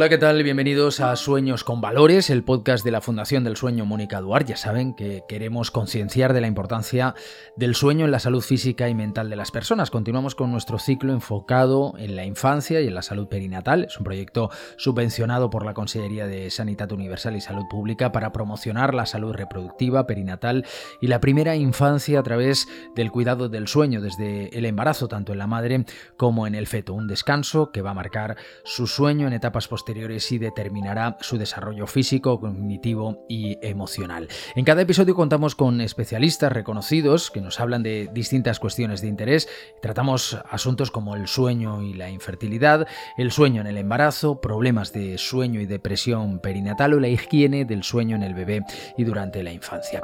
Hola, ¿qué tal? Bienvenidos a Sueños con Valores, el podcast de la Fundación del Sueño Mónica Duarte. Ya saben que queremos concienciar de la importancia del sueño en la salud física y mental de las personas. Continuamos con nuestro ciclo enfocado en la infancia y en la salud perinatal. Es un proyecto subvencionado por la Consejería de Sanidad Universal y Salud Pública para promocionar la salud reproductiva, perinatal y la primera infancia a través del cuidado del sueño desde el embarazo, tanto en la madre como en el feto. Un descanso que va a marcar su sueño en etapas posteriores posteriores y determinará su desarrollo físico, cognitivo y emocional. En cada episodio contamos con especialistas reconocidos que nos hablan de distintas cuestiones de interés. Tratamos asuntos como el sueño y la infertilidad, el sueño en el embarazo, problemas de sueño y depresión perinatal o la higiene del sueño en el bebé y durante la infancia.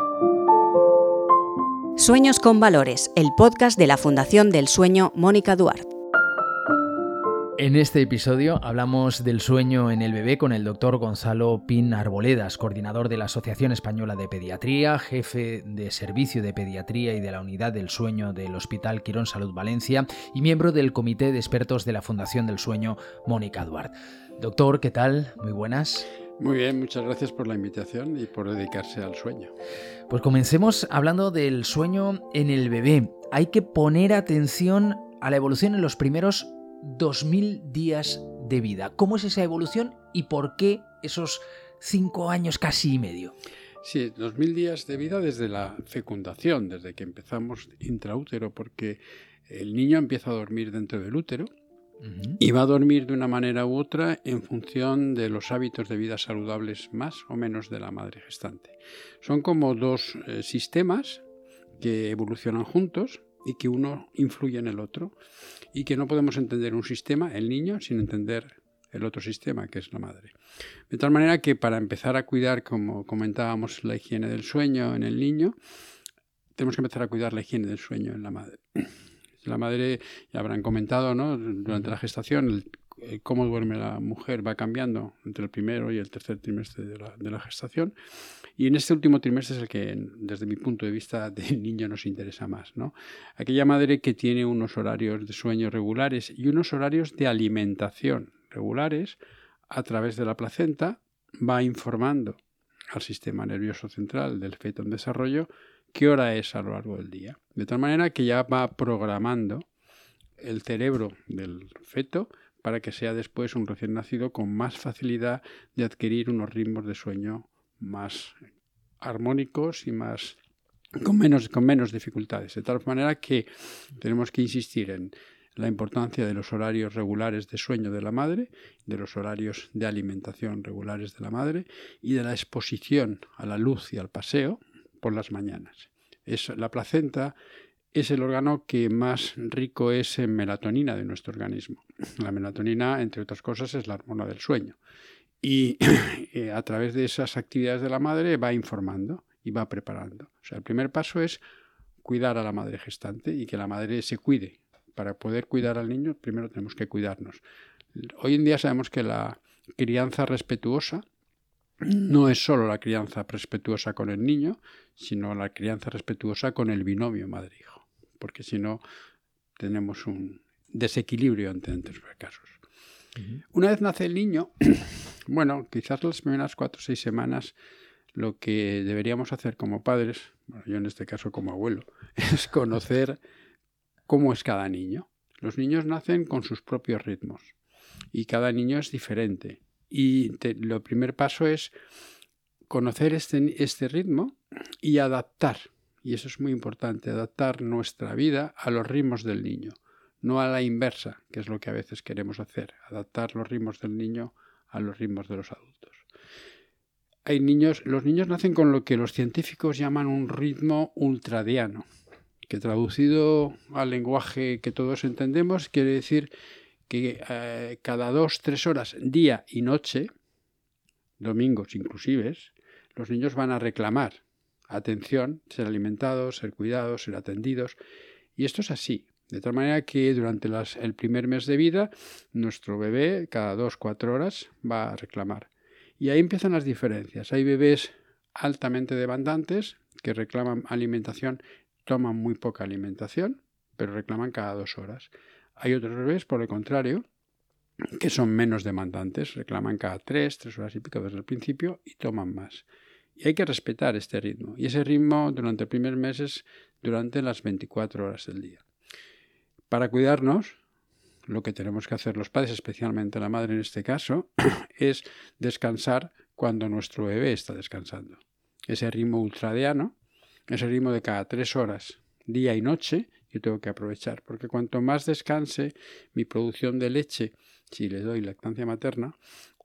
Sueños con Valores, el podcast de la Fundación del Sueño Mónica Duarte. En este episodio hablamos del sueño en el bebé con el doctor Gonzalo Pin Arboledas, coordinador de la Asociación Española de Pediatría, jefe de Servicio de Pediatría y de la Unidad del Sueño del Hospital Quirón Salud Valencia y miembro del Comité de Expertos de la Fundación del Sueño Mónica Duarte. Doctor, ¿qué tal? Muy buenas. Muy bien, muchas gracias por la invitación y por dedicarse al sueño. Pues comencemos hablando del sueño en el bebé. Hay que poner atención a la evolución en los primeros 2.000 días de vida. ¿Cómo es esa evolución y por qué esos cinco años casi y medio? Sí, 2.000 días de vida desde la fecundación, desde que empezamos intraútero, porque el niño empieza a dormir dentro del útero y va a dormir de una manera u otra en función de los hábitos de vida saludables más o menos de la madre gestante. Son como dos eh, sistemas que evolucionan juntos y que uno influye en el otro y que no podemos entender un sistema, el niño, sin entender el otro sistema, que es la madre. De tal manera que para empezar a cuidar, como comentábamos, la higiene del sueño en el niño, tenemos que empezar a cuidar la higiene del sueño en la madre. La madre, ya habrán comentado, ¿no? durante la gestación, cómo duerme la mujer va cambiando entre el primero y el tercer trimestre de la, gestación. Y en este último trimestre es el que, desde mi punto de vista, del niño nos interesa más. Aquella madre que tiene unos horarios de sueño regulares y unos horarios de alimentación regulares, a través de la placenta, va informando al sistema nervioso central del feto en desarrollo qué hora es a lo largo del día. De tal manera que ya va programando el cerebro del feto para que sea después un recién nacido con más facilidad de adquirir unos ritmos de sueño más armónicos y más con menos, con menos dificultades. De tal manera que tenemos que insistir en la importancia de los horarios regulares de sueño de la madre, de los horarios de alimentación regulares de la madre y de la exposición a la luz y al paseo por las mañanas. Es, la placenta es el órgano que más rico es en melatonina de nuestro organismo. La melatonina, entre otras cosas, es la hormona del sueño. Y eh, a través de esas actividades de la madre va informando y va preparando. O sea, el primer paso es cuidar a la madre gestante y que la madre se cuide. Para poder cuidar al niño, primero tenemos que cuidarnos. Hoy en día sabemos que la crianza respetuosa no es solo la crianza respetuosa con el niño, sino la crianza respetuosa con el binomio madre-hijo porque si no tenemos un desequilibrio entre, entre casos. Una vez nace el niño, bueno, quizás las primeras cuatro o seis semanas lo que deberíamos hacer como padres, yo en este caso como abuelo, es conocer cómo es cada niño. Los niños nacen con sus propios ritmos y cada niño es diferente. Y lo primer paso es conocer este, este ritmo y adaptar y eso es muy importante, adaptar nuestra vida a los ritmos del niño, no a la inversa, que es lo que a veces queremos hacer, adaptar los ritmos del niño a los ritmos de los adultos. Hay niños, los niños nacen con lo que los científicos llaman un ritmo ultradiano, que traducido al lenguaje que todos entendemos quiere decir que eh, cada dos, tres horas, día y noche, domingos inclusive, los niños van a reclamar atención, ser alimentados, ser cuidados, ser atendidos. Y esto es así. De tal manera que durante el primer mes de vida, nuestro bebé cada dos, cuatro horas va a reclamar. Y ahí empiezan las diferencias. Hay bebés altamente demandantes que reclaman alimentación, toman muy poca alimentación, pero reclaman cada dos horas. Hay otros bebés, por el contrario, que son menos demandantes, reclaman cada tres, tres horas y pico desde el principio y toman más. Y hay que respetar este ritmo. Y ese ritmo durante el primer mes es durante las 24 horas del día. Para cuidarnos, lo que tenemos que hacer los padres, especialmente la madre en este caso, es descansar cuando nuestro bebé está descansando. Ese ritmo ultradiano, ese ritmo de cada tres horas, día y noche, yo tengo que aprovechar, porque cuanto más descanse mi producción de leche, si le doy lactancia materna,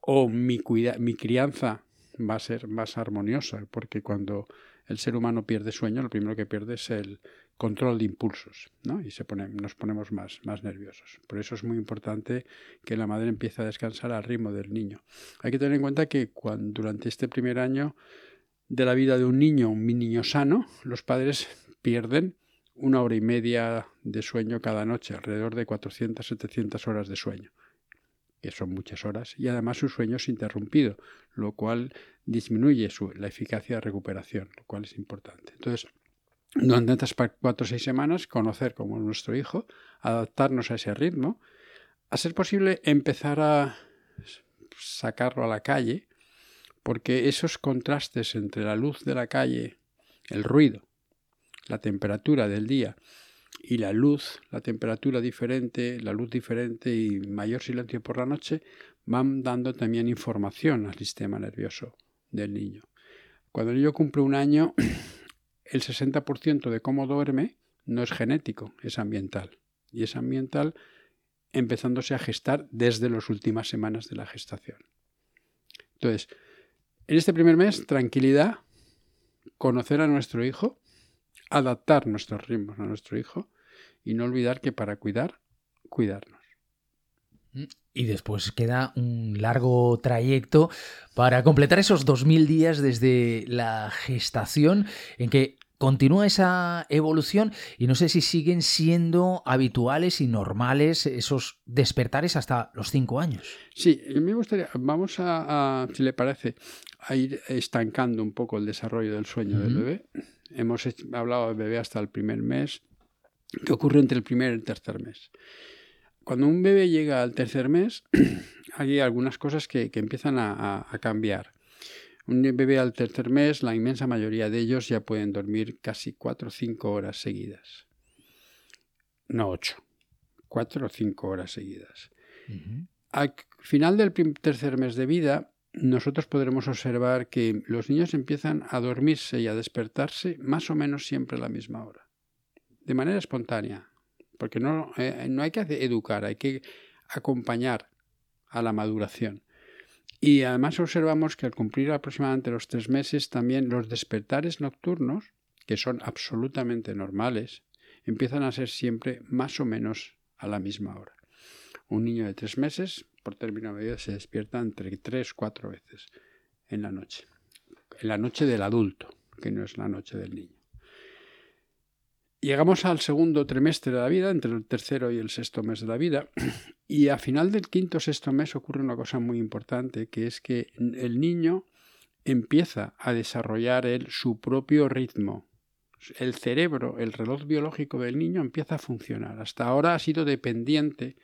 o mi, mi crianza va a ser más armoniosa, porque cuando el ser humano pierde sueño, lo primero que pierde es el control de impulsos, ¿no? Y se pone, nos ponemos más, más nerviosos. Por eso es muy importante que la madre empiece a descansar al ritmo del niño. Hay que tener en cuenta que cuando, durante este primer año de la vida de un niño, un niño sano, los padres pierden una hora y media de sueño cada noche, alrededor de 400-700 horas de sueño que son muchas horas, y además su sueño es interrumpido, lo cual disminuye su, la eficacia de recuperación, lo cual es importante. Entonces, durante estas cuatro o seis semanas, conocer como nuestro hijo, adaptarnos a ese ritmo, a ser posible empezar a sacarlo a la calle, porque esos contrastes entre la luz de la calle, el ruido, la temperatura del día y la luz, la temperatura diferente, la luz diferente y mayor silencio por la noche van dando también información al sistema nervioso del niño. Cuando el niño cumple un año, el 60% de cómo duerme no es genético, es ambiental. Y es ambiental empezándose a gestar desde las últimas semanas de la gestación. Entonces, en este primer mes, tranquilidad, conocer a nuestro hijo, adaptar nuestros ritmos a nuestro hijo y no olvidar que para cuidar, cuidarnos. Mm, y después queda un largo trayecto para completar esos 2.000 días desde la gestación en que continúa esa evolución y no sé si siguen siendo habituales y normales esos despertares hasta los 5 años. Sí, me gustaría, vamos a, si le parece, a ir estancando un poco el desarrollo del sueño del bebé. Hemos hablado del bebé hasta el primer mes, ¿Qué ocurre entre el primer y el tercer mes. Cuando un bebé llega al tercer mes, hay algunas cosas que, empiezan a, cambiar. Un bebé al tercer mes, la inmensa mayoría de ellos ya pueden dormir casi cuatro o cinco horas seguidas. No ocho, cuatro o cinco horas seguidas. Al final del tercer mes de vida, nosotros podremos observar que los niños empiezan a dormirse y a despertarse más o menos siempre a la misma hora de manera espontánea, porque no, eh, no hay que educar, hay que acompañar a la maduración. Y además observamos que al cumplir aproximadamente los tres meses también los despertares nocturnos, que son absolutamente normales, empiezan a ser siempre más o menos a la misma hora. Un niño de tres meses, por término medio, se despierta entre tres, cuatro veces en la noche. En la noche del adulto, que no es la noche del niño. Llegamos al segundo trimestre de la vida, entre el tercero y el sexto mes de la vida, y a final del quinto o sexto mes ocurre una cosa muy importante, que es que el niño empieza a desarrollar su propio ritmo. El cerebro, el reloj biológico del niño empieza a funcionar. Hasta ahora ha sido dependiente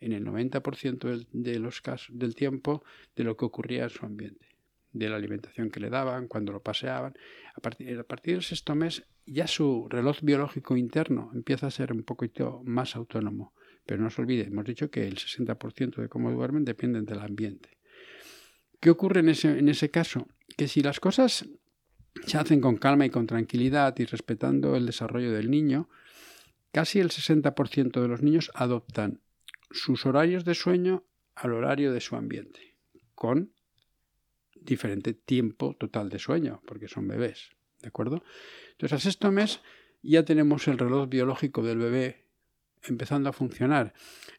en el 90% de los casos, del tiempo de lo que ocurría en su ambiente de la alimentación que le daban, cuando lo paseaban. A partir, a partir del sexto mes ya su reloj biológico interno empieza a ser un poquito más autónomo. Pero no se olvide, hemos dicho que el 60% de cómo duermen dependen del ambiente. ¿Qué ocurre en ese, en ese caso? Que si las cosas se hacen con calma y con tranquilidad y respetando el desarrollo del niño, casi el 60% de los niños adoptan sus horarios de sueño al horario de su ambiente, con diferente tiempo total de sueño, porque son bebés. ¿De acuerdo? Entonces, al sexto mes ya tenemos el reloj biológico del bebé empezando a funcionar.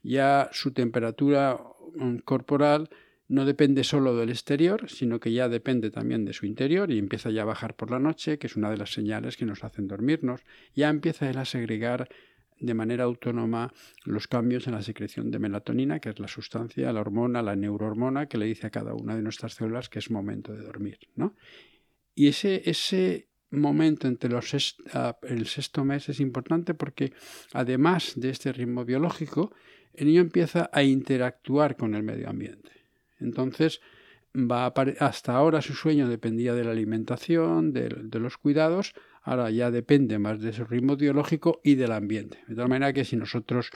Ya su temperatura mm, corporal no depende solo del exterior, sino que ya depende también de su interior y empieza ya a bajar por la noche, que es una de las señales que nos hacen dormirnos. Ya empieza él a segregar de manera autónoma los cambios en la secreción de melatonina, que es la sustancia, la hormona, la neurohormona que le dice a cada una de nuestras células que es momento de dormir. ¿no? Y ese, ese momento entre los el sexto mes es importante porque además de este ritmo biológico, el niño empieza a interactuar con el medio ambiente. Entonces, va hasta ahora su sueño dependía de la alimentación, de, los cuidados, ahora ya depende más de su ritmo biológico y del ambiente. De tal manera que si nosotros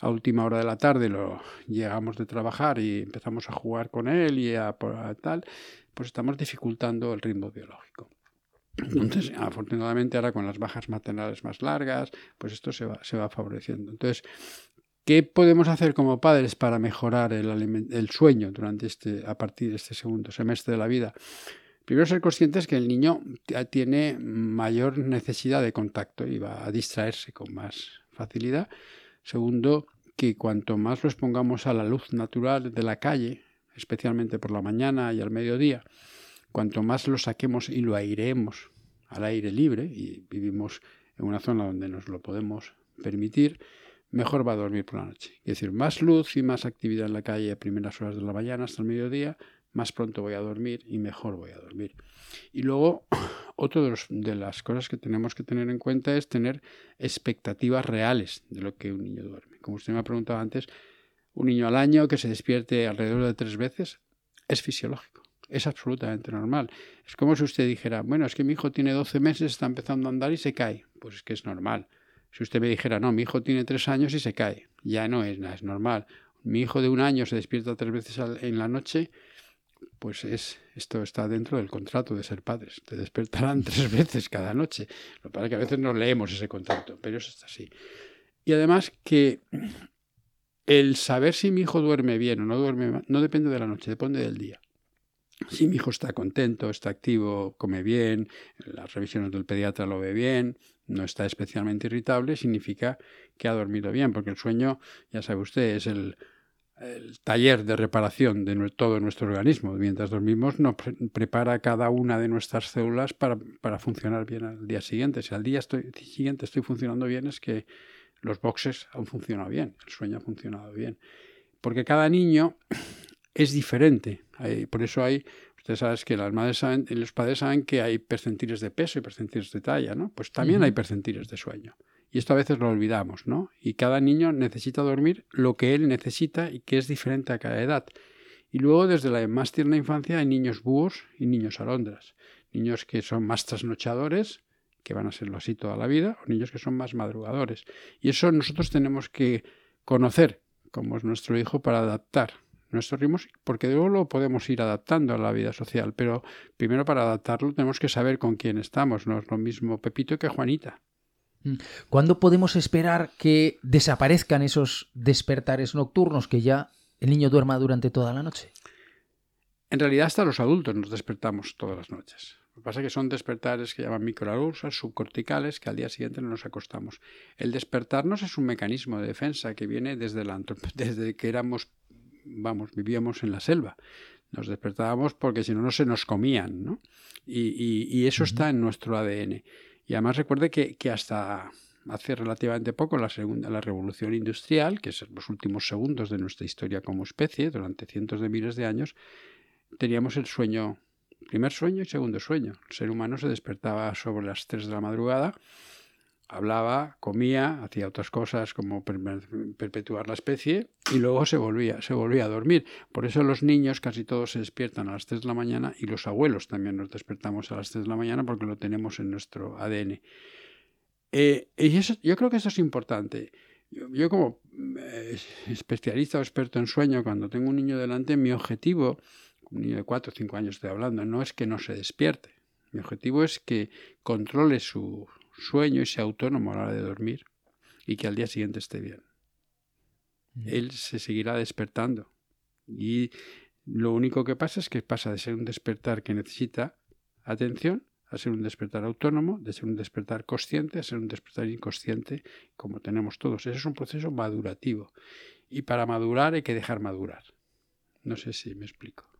a última hora de la tarde lo llegamos de trabajar y empezamos a jugar con él y a, tal, pues estamos dificultando el ritmo biológico. Entonces, afortunadamente ahora con las bajas maternales más largas, pues esto se va, se va favoreciendo. Entonces, ¿Qué podemos hacer como padres para mejorar el, sueño durante este, a partir de este segundo semestre de la vida? Primero, ser conscientes que el niño tiene mayor necesidad de contacto y va a distraerse con más facilidad. Segundo, que cuanto más lo expongamos a la luz natural de la calle, especialmente por la mañana y al mediodía, cuanto más lo saquemos y lo aireemos al aire libre, y vivimos en una zona donde nos lo podemos permitir, mejor va a dormir por la noche. Es decir, más luz y más actividad en la calle a primeras horas de la mañana hasta el mediodía, más pronto voy a dormir y mejor voy a dormir. Y luego, otra de, de, las cosas que tenemos que tener en cuenta es tener expectativas reales de lo que un niño duerme. Como usted me ha preguntado antes, un niño al año que se despierte alrededor de tres veces es fisiológico. Es absolutamente normal. Es como si usted dijera, bueno, es que mi hijo tiene 12 meses, está empezando a andar y se cae. Pues es que es normal. Si usted me dijera, no, mi hijo tiene tres años y se cae, ya no es nada, es normal. Mi hijo de un año se despierta tres veces en la noche, pues es esto está dentro del contrato de ser padres. Te despertarán tres veces cada noche. Lo que pasa es que a veces no leemos ese contrato, pero eso está así. Y además que el saber si mi hijo duerme bien o no duerme no depende de la noche, depende del día. Si mi hijo está contento, está activo, come bien, las revisiones del pediatra lo ve bien, no está especialmente irritable, significa que ha dormido bien, porque el sueño, ya sabe usted, es el, taller de reparación de todo nuestro organismo. Mientras dormimos nos prepara cada una de nuestras células para, para, funcionar bien al día siguiente. Si al día siguiente estoy funcionando bien es que los boxes han funcionado bien, el sueño ha funcionado bien. Porque cada niño es diferente. por eso hay, ustedes saben que las madres saben, los padres saben que hay percentiles de peso y percentiles de talla, ¿no? Pues también hay percentiles de sueño. Y esto a veces lo olvidamos, ¿no? Y cada niño necesita dormir lo que él necesita y que es diferente a cada edad. Y luego, desde la más tierna infancia, hay niños búhos y niños alondras. Niños que son más trasnochadores, que van a serlo así toda la vida, o niños que son más madrugadores. Y eso nosotros tenemos que conocer como es nuestro hijo para adaptar nuestros ritmos, porque luego lo podemos ir adaptando a la vida social, pero primero para adaptarlo tenemos que saber con quién estamos, no es lo mismo Pepito que Juanita. Mm. ¿Cuándo podemos esperar que desaparezcan esos despertares nocturnos que ya el niño duerma durante toda la noche? En realidad hasta los adultos nos despertamos todas las noches. Lo que pasa es que son despertares que llaman microalusas, subcorticales, que al día siguiente no nos acostamos. El despertarnos es un mecanismo de defensa que viene desde, la, desde que éramos vamos, vivíamos en la selva. Nos despertábamos porque si no, no se nos comían, ¿no? Y, eso está en nuestro ADN. Y además recuerde que, hasta hace relativamente poco, la segunda, la revolución industrial, que es los últimos segundos de nuestra historia como especie, durante cientos de miles de años, teníamos el sueño, primer sueño y segundo sueño. El ser humano se despertaba sobre las 3 de la madrugada hablaba, comía, hacía otras cosas como perpetuar la especie y luego se volvía, se volvía a dormir. Por eso los niños casi todos se despiertan a las 3 de la mañana y los abuelos también nos despertamos a las 3 de la mañana porque lo tenemos en nuestro ADN. Eh, y eso, yo creo que eso es importante. Yo, como eh, especialista o experto en sueño, cuando tengo un niño delante, mi objetivo, un niño de 4 o 5 años estoy hablando, no es que no se despierte. Mi objetivo es que controle su, sueño y sea autónomo a la hora de dormir y que al día siguiente esté bien. Él se seguirá despertando y lo único que pasa es que pasa de ser un despertar que necesita atención a ser un despertar autónomo, de ser un despertar consciente a ser un despertar inconsciente, como tenemos todos. Ese es un proceso madurativo. Y para madurar hay que dejar madurar. No sé si me explico.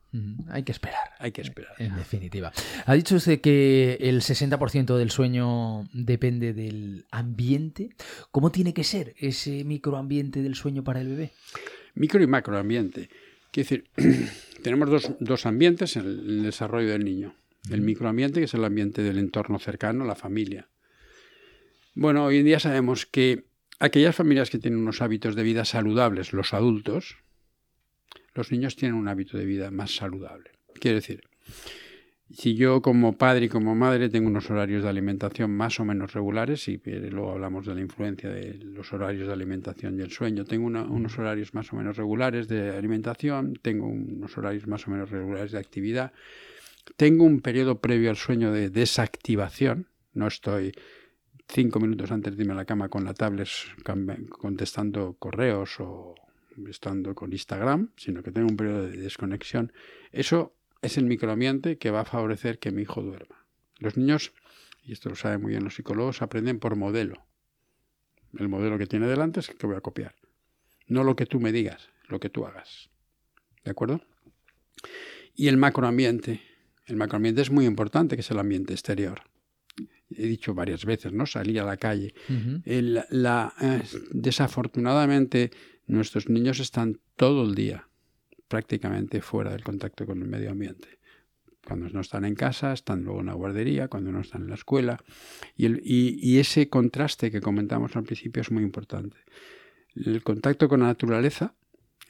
Hay que esperar. Hay que esperar. En definitiva. Ha dicho usted que el 60% del sueño depende del ambiente. ¿Cómo tiene que ser ese microambiente del sueño para el bebé? Micro y macroambiente. Quiere decir, tenemos dos, dos ambientes en el, desarrollo del niño. El microambiente, que es el ambiente del entorno cercano, la familia. Bueno, hoy en día sabemos que aquellas familias que tienen unos hábitos de vida saludables, los adultos, los niños tienen un hábito de vida más saludable. Quiero decir, si yo como padre y como madre tengo unos horarios de alimentación más o menos regulares, y luego hablamos de la influencia de los horarios de alimentación y el sueño, tengo unos horarios más o menos regulares de alimentación, tengo unos horarios más o menos regulares de actividad, tengo un periodo previo al sueño de desactivación, no estoy cinco minutos antes de irme a la cama con la tablet contestando correos o estando con Instagram, sino que tengo un periodo de desconexión. Eso es el microambiente que va a favorecer que mi hijo duerma. Los niños, y esto lo saben muy bien los psicólogos, aprenden por modelo. El modelo que tiene delante es el que voy a copiar. No lo que tú me digas, lo que tú hagas. ¿De acuerdo? Y el macroambiente. El macroambiente es muy importante, que es el ambiente exterior. He dicho varias veces, ¿no? Salir a la calle. la, eh, desafortunadamente, nuestros niños están todo el día prácticamente fuera del contacto con el medio ambiente. Cuando no están en casa, están luego en la guardería, cuando no están en la escuela. Y, ese contraste que comentamos al principio es muy importante. El contacto con la naturaleza,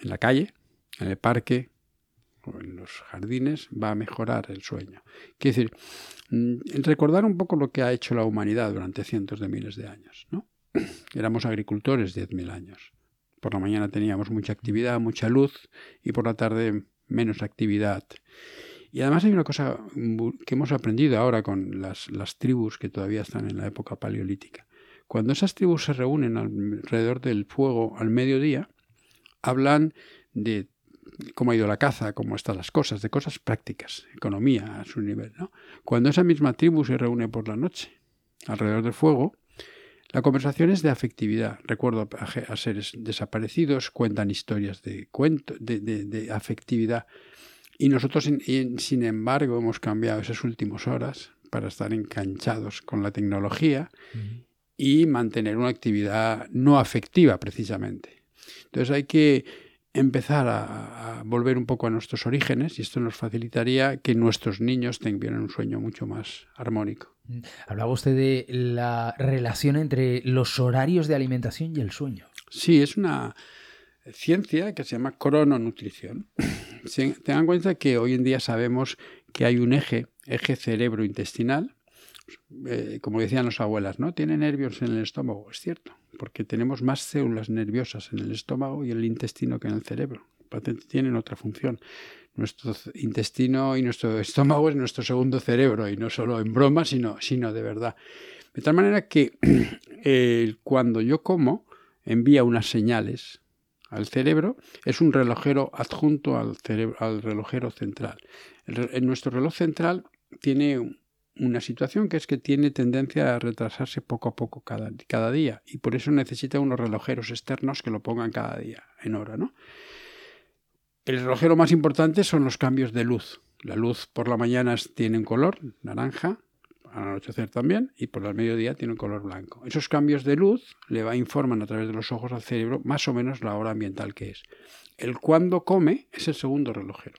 en la calle, en el parque o en los jardines, va a mejorar el sueño. Quiere decir, mm, recordar un poco lo que ha hecho la humanidad durante cientos de miles de años. ¿no? Éramos agricultores 10.000 años. Por la mañana teníamos mucha actividad, mucha luz y por la tarde menos actividad. Y además hay una cosa que hemos aprendido ahora con las, tribus que todavía están en la época paleolítica. Cuando esas tribus se reúnen alrededor del fuego al mediodía, hablan de cómo ha ido la caza, cómo están las cosas, de cosas prácticas, economía a su nivel. ¿no? Cuando esa misma tribu se reúne por la noche alrededor del fuego, la conversación es de afectividad. Recuerdo a, seres desaparecidos, cuentan historias de, cuento, de, afectividad. Y nosotros, sin embargo, hemos cambiado esas últimas horas para estar enganchados con la tecnología y mantener una actividad no afectiva, precisamente. Entonces hay que empezar a, volver un poco a nuestros orígenes y esto nos facilitaría que nuestros niños tengan un sueño mucho más armónico. Mm. Hablaba usted de la relación entre los horarios de alimentación y el sueño. Sí, es una ciencia que se llama crononutrición. Tengan en cuenta que hoy en día sabemos que hay un eje, eje cerebro-intestinal, eh, como decían las abuelas, ¿no? Tiene nervios en el estómago, es cierto, porque tenemos más células nerviosas en el estómago y el intestino que en el cerebro. Tienen otra función. Nuestro intestino y nuestro estómago es nuestro segundo cerebro, y no solo en broma, sino, sino de verdad. De tal manera que cuando yo como, envía unas señales al cerebro, es un relojero adjunto al, cerebro, al relojero central. en nuestro reloj central tiene una situación que es que tiene tendencia a retrasarse poco a poco cada, día y por eso necesita unos relojeros externos que lo pongan cada día en hora. ¿no? El relojero más importante son los cambios de luz. La luz por la mañana tiene un color naranja, al anochecer también, y por el mediodía tiene un color blanco. Esos cambios de luz le va, informan a través de los ojos al cerebro más o menos la hora ambiental que es. El cuando come es el segundo relojero.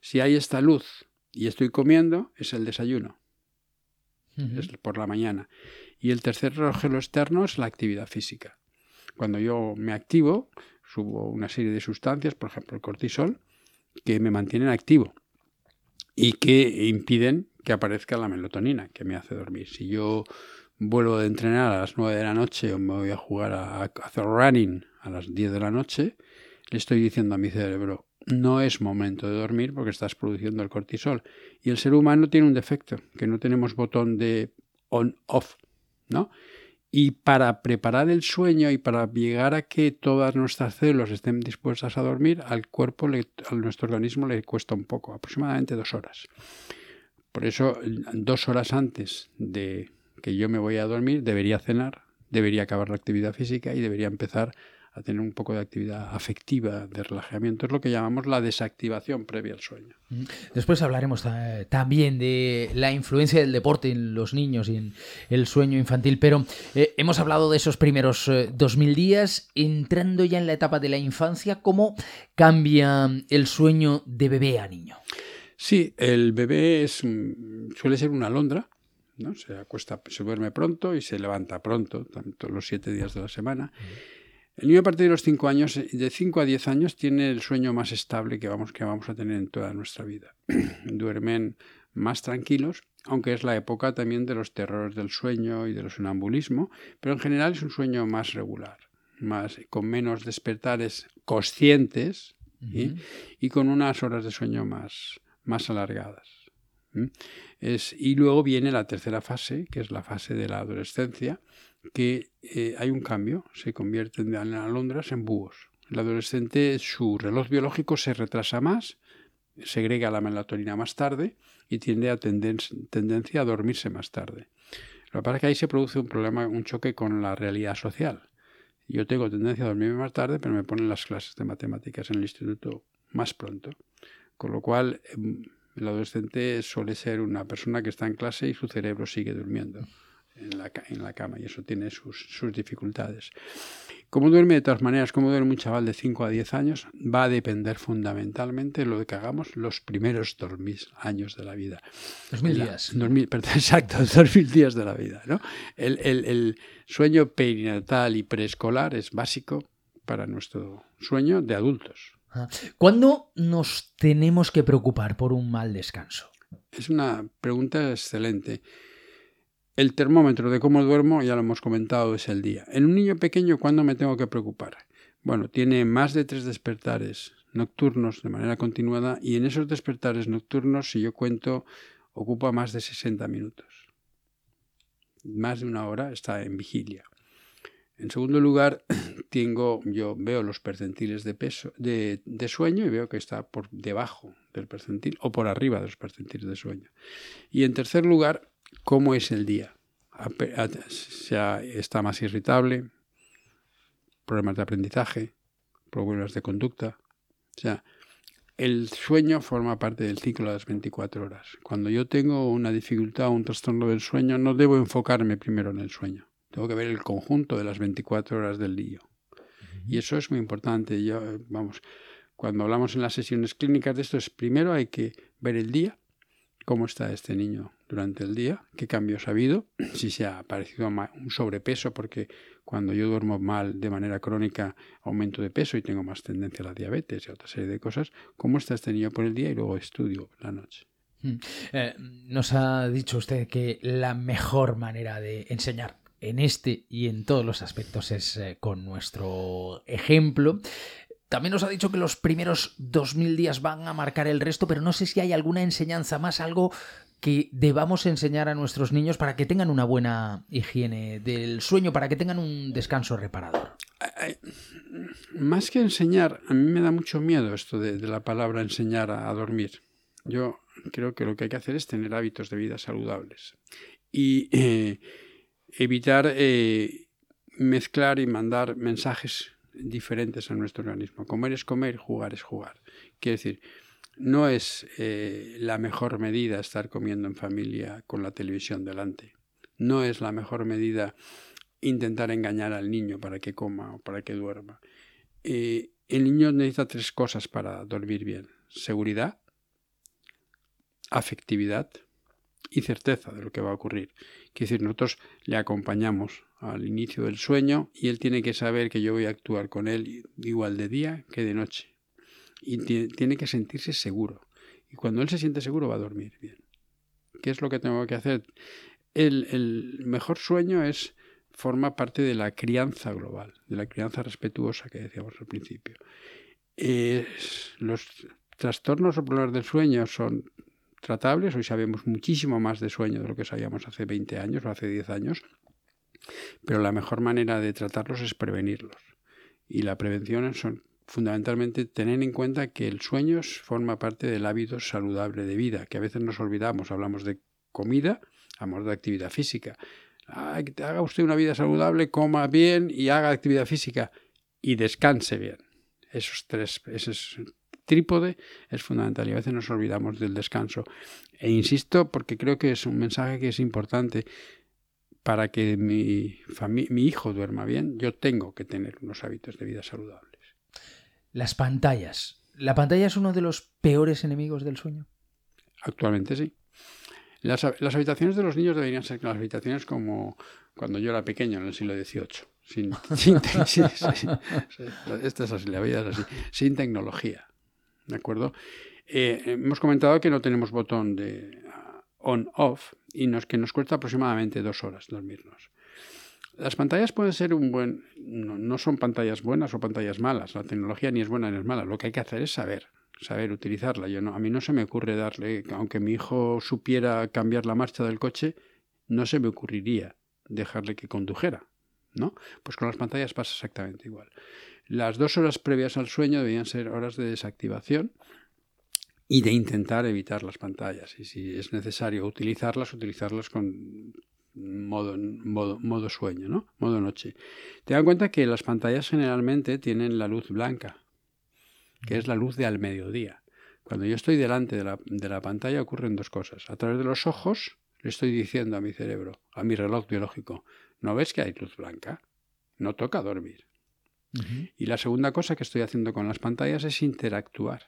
Si hay esta luz y estoy comiendo, es el desayuno. Es por la mañana. Y el tercer relojero externo es la actividad física. Cuando yo me activo, subo una serie de sustancias, por ejemplo el cortisol, que me mantienen activo y que impiden que aparezca la melatonina, que me hace dormir. Si yo vuelvo de entrenar a las 9 de la noche o me voy a jugar a, hacer running a las 10 de la noche, le estoy diciendo a mi cerebro, no es momento de dormir porque estás produciendo el cortisol. Y el ser humano tiene un defecto, que no tenemos botón de on-off, ¿no? Y para preparar el sueño y para llegar a que todas nuestras células estén dispuestas a dormir, al cuerpo, a nuestro organismo le cuesta un poco, aproximadamente dos horas. Por eso, dos horas antes de que yo me voy a dormir, debería cenar, debería acabar la actividad física y debería empezar a tener un poco de actividad afectiva, de relajamiento. Es lo que llamamos la desactivación previa al sueño. Después hablaremos también de la influencia del deporte en los niños y en el sueño infantil, pero eh, hemos hablado de esos primeros eh, dos 2000 días, entrando ya en la etapa de la infancia, ¿cómo cambia el sueño de bebé a niño? Sí, el bebé es, suele ser una alondra, ¿no? Se acuesta, se duerme pronto y se levanta pronto, tanto los siete días de la semana. El niño a partir de los 5 años, de 5 a 10 años, tiene el sueño más estable que vamos, que vamos a tener en toda nuestra vida. Duermen más tranquilos, aunque es la época también de los terrores del sueño y del sonambulismo, pero en general es un sueño más regular, más, con menos despertares conscientes y con unas horas de sueño más, más alargadas. Es, y luego viene la tercera fase, que es la fase de la adolescencia, que eh, hay un cambio, se convierten de alondras en búhos. El adolescente, su reloj biológico se retrasa más, segrega la melatonina más tarde y tiende a tendencia a dormirse más tarde. Lo que pasa es que ahí se produce un problema, un choque con la realidad social. Yo tengo tendencia a dormirme más tarde, pero me ponen las clases de matemáticas en el instituto más pronto. Con lo cual, em, el adolescente suele ser una persona que está en clase y su cerebro sigue durmiendo en la, en la cama y eso tiene sus, sus, dificultades. Cómo duerme de todas maneras, cómo duerme un chaval de 5 a 10 años, va a depender fundamentalmente de lo que hagamos los primeros 2000 años de la vida. 2000 días. exacto, 2000 días de la vida. ¿no? El, el, el sueño perinatal y preescolar es básico para nuestro sueño de adultos. ¿Cuándo nos tenemos que preocupar por un mal descanso? Es una pregunta excelente. El termómetro de cómo duermo, ya lo hemos comentado, es el día. En un niño pequeño, ¿cuándo me tengo que preocupar? Bueno, tiene más de tres despertares nocturnos de manera continuada y en esos despertares nocturnos, si yo cuento, ocupa más de 60 minutos. Más de una hora está en vigilia. En segundo lugar, tengo, yo veo los percentiles de peso de, de, sueño y veo que está por debajo del percentil o por arriba de los percentiles de sueño. Y en tercer lugar, cómo es el día. está más irritable, problemas de aprendizaje, problemas de conducta. O sea, el sueño forma parte del ciclo de las 24 horas. Cuando yo tengo una dificultad o un trastorno del sueño, no debo enfocarme primero en el sueño. Tengo que ver el conjunto de las 24 horas del día. Y eso es muy importante. Yo, vamos, cuando hablamos en las sesiones clínicas de esto, es primero hay que ver el día, cómo está este niño durante el día, qué cambios ha habido, si se ha aparecido un sobrepeso, porque cuando yo duermo mal de manera crónica aumento de peso y tengo más tendencia a la diabetes y a otra serie de cosas, cómo está este niño por el día y luego estudio la noche. Hmm. Eh, nos ha dicho usted que la mejor manera de enseñar en este y en todos los aspectos es eh, con nuestro ejemplo. También nos ha dicho que los primeros 2000 días van a marcar el resto, pero no sé si hay alguna enseñanza más, algo que debamos enseñar a nuestros niños para que tengan una buena higiene del sueño, para que tengan un descanso reparador. Más que enseñar, a mí me da mucho miedo esto de, la palabra enseñar a, dormir. Yo creo que lo que hay que hacer es tener hábitos de vida saludables y eh, evitar eh, mezclar y mandar mensajes diferentes a nuestro organismo. Comer es comer, jugar es jugar. Quiere decir, no es eh, la mejor medida estar comiendo en familia con la televisión delante. No es la mejor medida intentar engañar al niño para que coma o para que duerma. Eh, el niño necesita tres cosas para dormir bien. Seguridad, afectividad y certeza de lo que va a ocurrir. Quiere decir, nosotros le acompañamos al inicio del sueño y él tiene que saber que yo voy a actuar con él igual de día que de noche. Y tiene que sentirse seguro. Y cuando él se siente seguro va a dormir bien. ¿Qué es lo que tengo que hacer? El, mejor sueño es forma parte de la crianza global, de la crianza respetuosa que decíamos al principio. los trastornos o problemas del sueño son tratables, hoy sabemos muchísimo más de sueño de lo que sabíamos hace 20 años o hace 10 años, pero la mejor manera de tratarlos es prevenirlos. Y la prevención son fundamentalmente tener en cuenta que el sueño forma parte del hábito saludable de vida, que a veces nos olvidamos, hablamos de comida, hablamos de actividad física. Haga usted una vida saludable, coma bien y haga actividad física y descanse bien. Esos tres, esos trípode es fundamental y a veces nos olvidamos del descanso. E insisto porque creo que es un mensaje que es importante para que mi, mi hijo duerma bien, yo tengo que tener unos hábitos de vida saludables. Las pantallas. ¿La pantalla es uno de los peores enemigos del sueño? Actualmente sí. Las, habitaciones de los niños deberían ser las habitaciones como cuando yo era pequeño, en el siglo XVIII. Sin, sin, esta es así, la vida es así, sin tecnología. ¿De acuerdo? Eh, hemos comentado que no tenemos botón de uh, on-off y que nos cuesta aproximadamente dos horas dormirnos. Las pantallas pueden ser un buen... No, son pantallas buenas o pantallas malas. La tecnología ni es buena ni es mala. Lo que hay que hacer es saber, saber utilizarla. Yo no, a mí no se me ocurre darle, aunque mi hijo supiera cambiar la marcha del coche, no se me ocurriría dejarle que condujera. ¿no? Pues con las pantallas pasa exactamente igual. Las dos horas previas al sueño debían ser horas de desactivación y de intentar evitar las pantallas. Y si es necesario utilizarlas, utilizarlas con modo, modo, modo sueño, ¿no? Modo noche. Te dan cuenta que las pantallas generalmente tienen la luz blanca, que es la luz de al mediodía. Cuando yo estoy delante de la, de la pantalla ocurren dos cosas. A través de los ojos le estoy diciendo a mi cerebro, a mi reloj biológico, ¿no ves que hay luz blanca? No toca dormir. Y la segunda cosa que estoy haciendo con las pantallas es interactuar.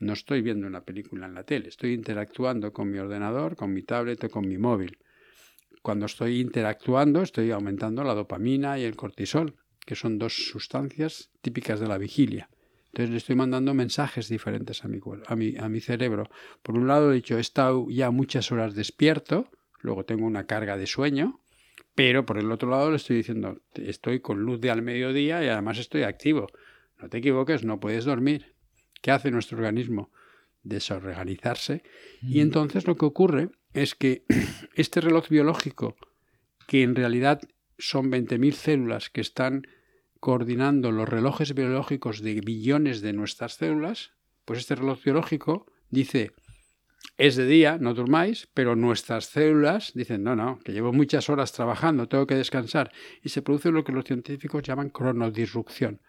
No estoy viendo una película en la tele, estoy interactuando con mi ordenador, con mi tablet o con mi móvil. Cuando estoy interactuando estoy aumentando la dopamina y el cortisol, que son dos sustancias típicas de la vigilia. Entonces le estoy mandando mensajes diferentes a mi, a mi, a mi cerebro. Por un lado he dicho, he estado ya muchas horas despierto, luego tengo una carga de sueño, pero por el otro lado le estoy diciendo, estoy con luz de al mediodía y además estoy activo. No te equivoques, no puedes dormir. ¿Qué hace nuestro organismo? Desorganizarse. Y mm. entonces lo que ocurre es que este reloj biológico, que en realidad son 20.000 células que están coordinando los relojes biológicos de billones de nuestras células, pues este reloj biológico dice, es de día, no durmáis, pero nuestras células dicen, no, no, que llevo muchas horas trabajando, tengo que descansar, y se produce lo que los científicos llaman cronodisrupción.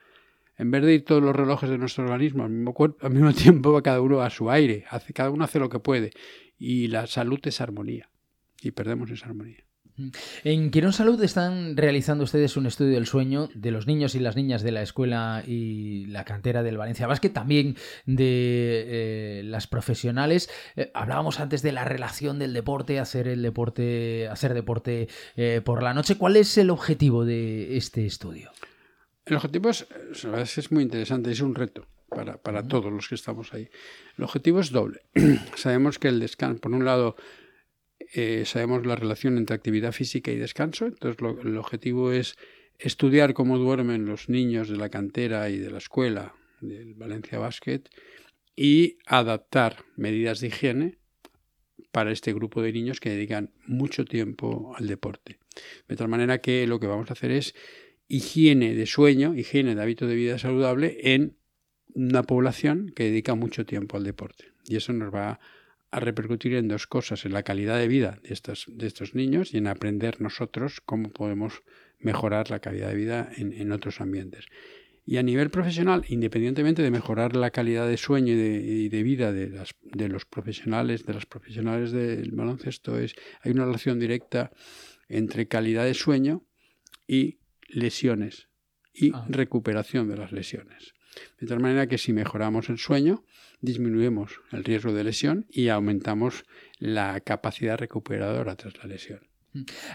En vez de ir todos los relojes de nuestro organismo al mismo, tiempo, va cada uno a su aire, hace, cada uno hace lo que puede y la salud es armonía y perdemos esa armonía. En Quirón Salud están realizando ustedes un estudio del sueño de los niños y las niñas de la escuela y la cantera del Valencia Basket, también de eh, las profesionales. Eh, hablábamos antes de la relación del deporte, hacer el deporte, hacer deporte eh, por la noche. ¿Cuál es el objetivo de este estudio? El objetivo es, es muy interesante, es un reto para, para todos los que estamos ahí. El objetivo es doble. sabemos que el descanso, por un lado, eh, sabemos la relación entre actividad física y descanso, entonces el objetivo es estudiar cómo duermen los niños de la cantera y de la escuela del Valencia Basket y adaptar medidas de higiene para este grupo de niños que dedican mucho tiempo al deporte. De tal manera que lo que vamos a hacer es higiene de sueño, higiene de hábito de vida saludable en una población que dedica mucho tiempo al deporte. Y eso nos va a repercutir en dos cosas, en la calidad de vida de estos, de estos niños y en aprender nosotros cómo podemos mejorar la calidad de vida en, otros ambientes. Y a nivel profesional, independientemente de mejorar la calidad de sueño y de, vida de, las, de, los profesionales, de las profesionales del baloncesto, es, hay una relación directa entre calidad de sueño y lesiones y ah. recuperación de las lesiones. De tal manera que si mejoramos el sueño, disminuimos el riesgo de lesión y aumentamos la capacidad recuperadora tras la lesión.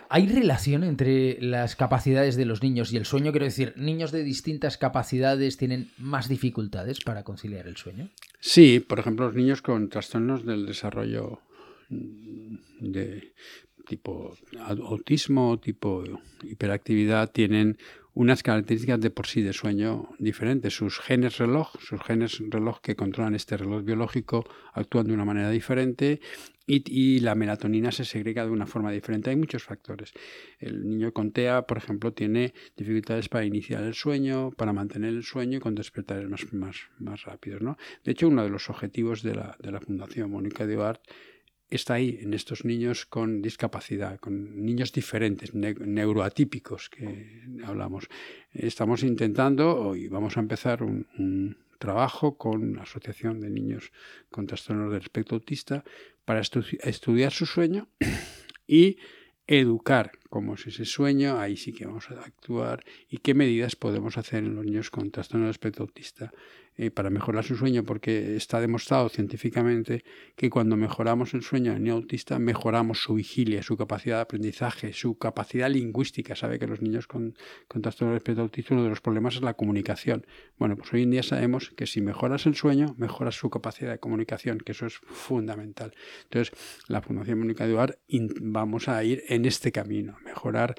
¿Hay relación entre las capacidades de los niños y el sueño? Quiero decir, ¿niños de distintas capacidades tienen más dificultades para conciliar el sueño? Sí, por ejemplo, los niños con trastornos del desarrollo de tipo autismo, tipo hiperactividad, tienen unas características de por sí de sueño diferentes. Sus genes reloj, sus genes reloj que controlan este reloj biológico actúan de una manera diferente y, la melatonina se segrega de una forma diferente. Hay muchos factores. El niño con TEA, por ejemplo, tiene dificultades para iniciar el sueño, para mantener el sueño y con despertares más, más, más rápidos. ¿no? De hecho, uno de los objetivos de la, de la Fundación Mónica de Oart está ahí en estos niños con discapacidad, con niños diferentes, neuroatípicos que hablamos. Estamos intentando, y vamos a empezar un, trabajo con la Asociación de Niños con Trastornos del Espectro Autista para estudiar su sueño y educar cómo es ese sueño, ahí sí que vamos a actuar y qué medidas podemos hacer en los niños con trastorno del espectro autista eh, para mejorar su sueño, porque está demostrado científicamente que cuando mejoramos el sueño del niño autista, mejoramos su vigilia, su capacidad de aprendizaje, su capacidad lingüística. Sabe que los niños con, con trastorno de espectro autista uno de los problemas es la comunicación. Bueno, pues hoy en día sabemos que si mejoras el sueño, mejoras su capacidad de comunicación, que eso es fundamental. Entonces, la Fundación Mónica Eduard vamos a ir en este camino, mejorar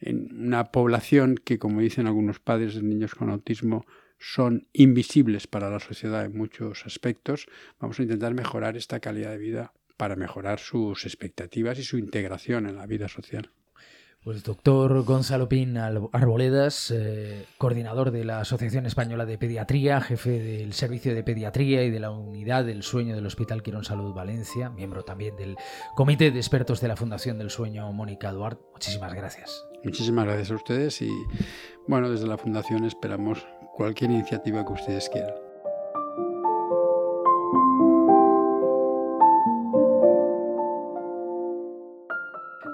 en una población que, como dicen algunos padres de niños con autismo, son invisibles para la sociedad en muchos aspectos, vamos a intentar mejorar esta calidad de vida para mejorar sus expectativas y su integración en la vida social. Pues doctor Gonzalo Pin Arboledas, eh, coordinador de la Asociación Española de Pediatría, jefe del Servicio de Pediatría y de la Unidad del Sueño del Hospital Quirón Salud Valencia, miembro también del Comité de Expertos de la Fundación del Sueño Mónica Duarte. Muchísimas gracias. Muchísimas gracias a ustedes y bueno, desde la Fundación esperamos cualquier iniciativa que ustedes quieran.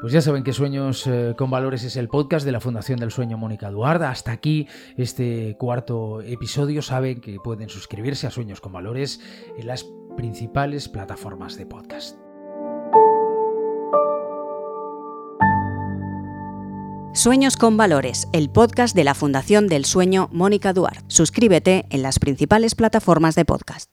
Pues ya saben que Sueños eh, con Valores es el podcast de la Fundación del Sueño Mónica Duarda. Hasta aquí este cuarto episodio. Saben que pueden suscribirse a Sueños con Valores en las principales plataformas de podcast. Sueños con Valores, el podcast de la Fundación del Sueño Mónica Duarte. Suscríbete en las principales plataformas de podcast.